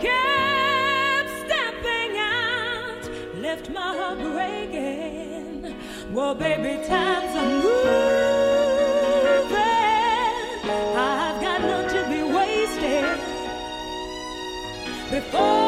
kept stepping out, left my heart breaking. Well, baby, times are moving. I've got none to be wasted before.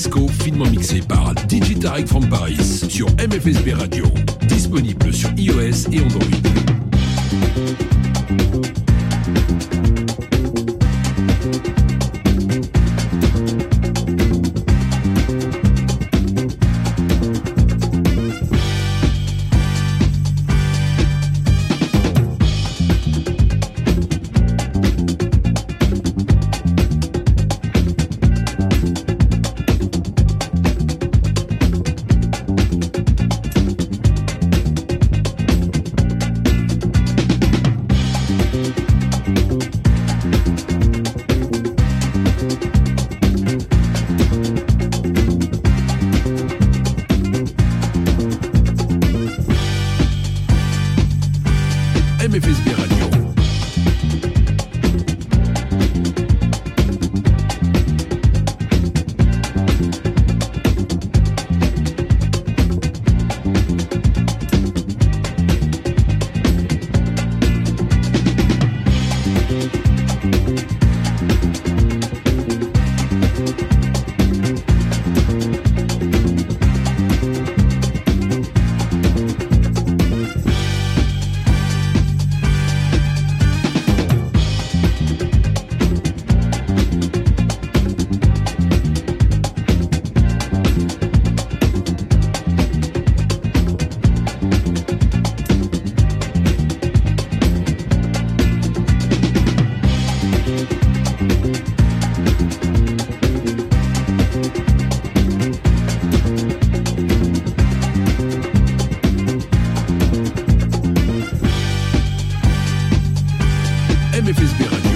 Finement mixé par Digitarek from Paris sur MFSB Radio, disponible sur iOS et Android. Memphis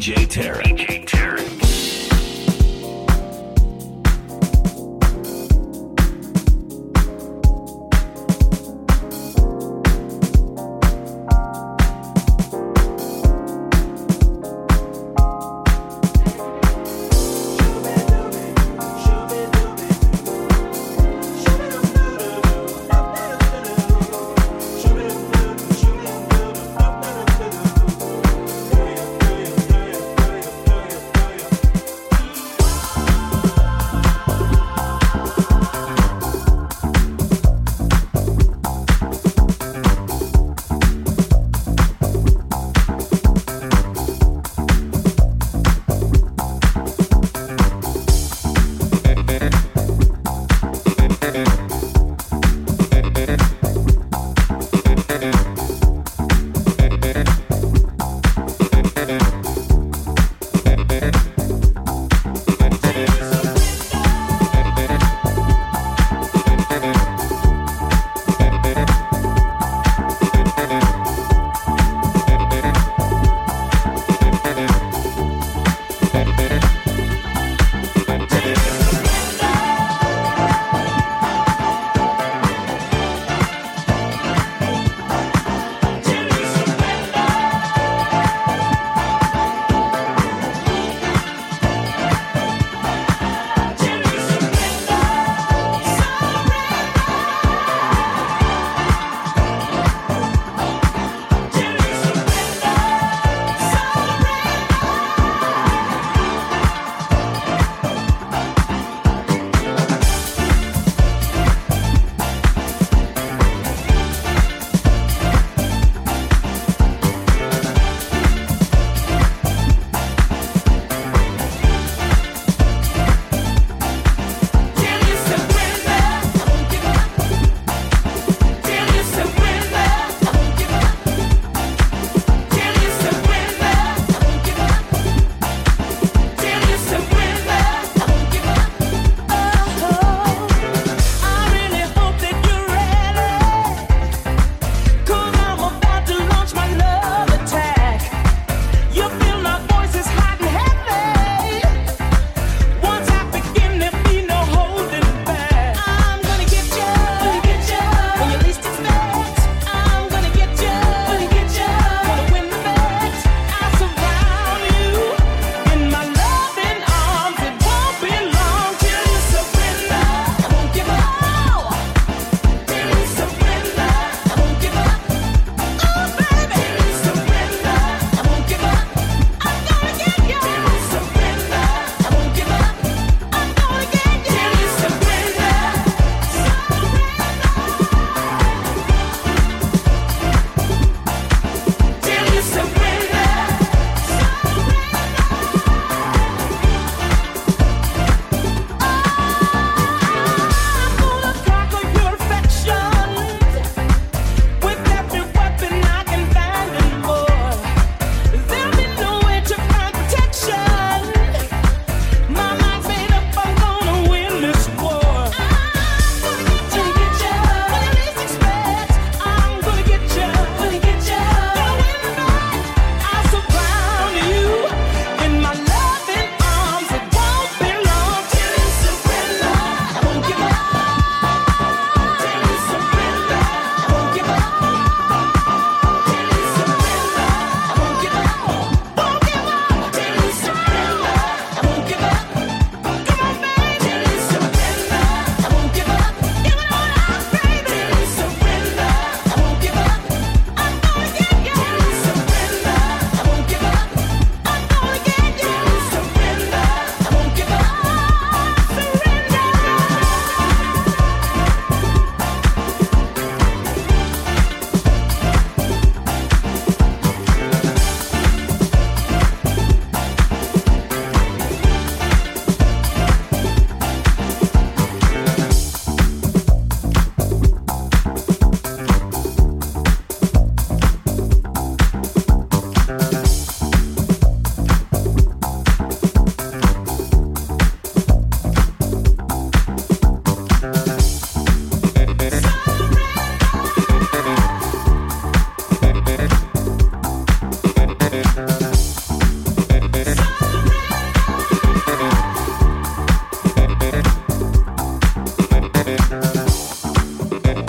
DJ Tarek.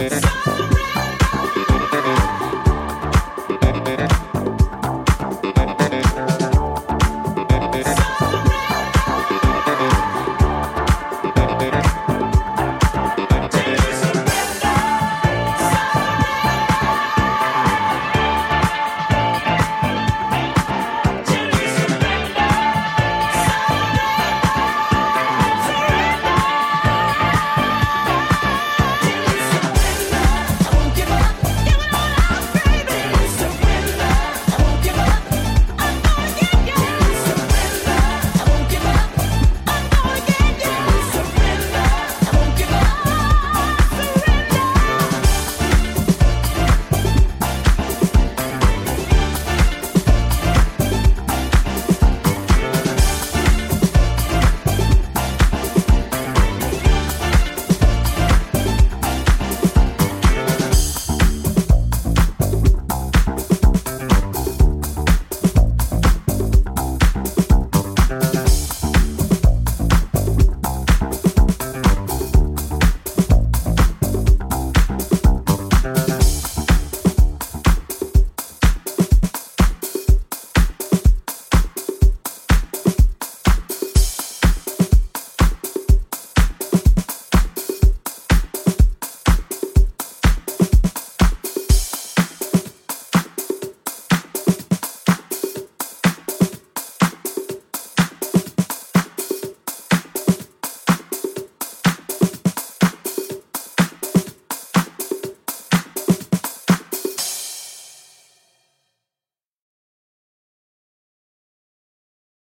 Summer.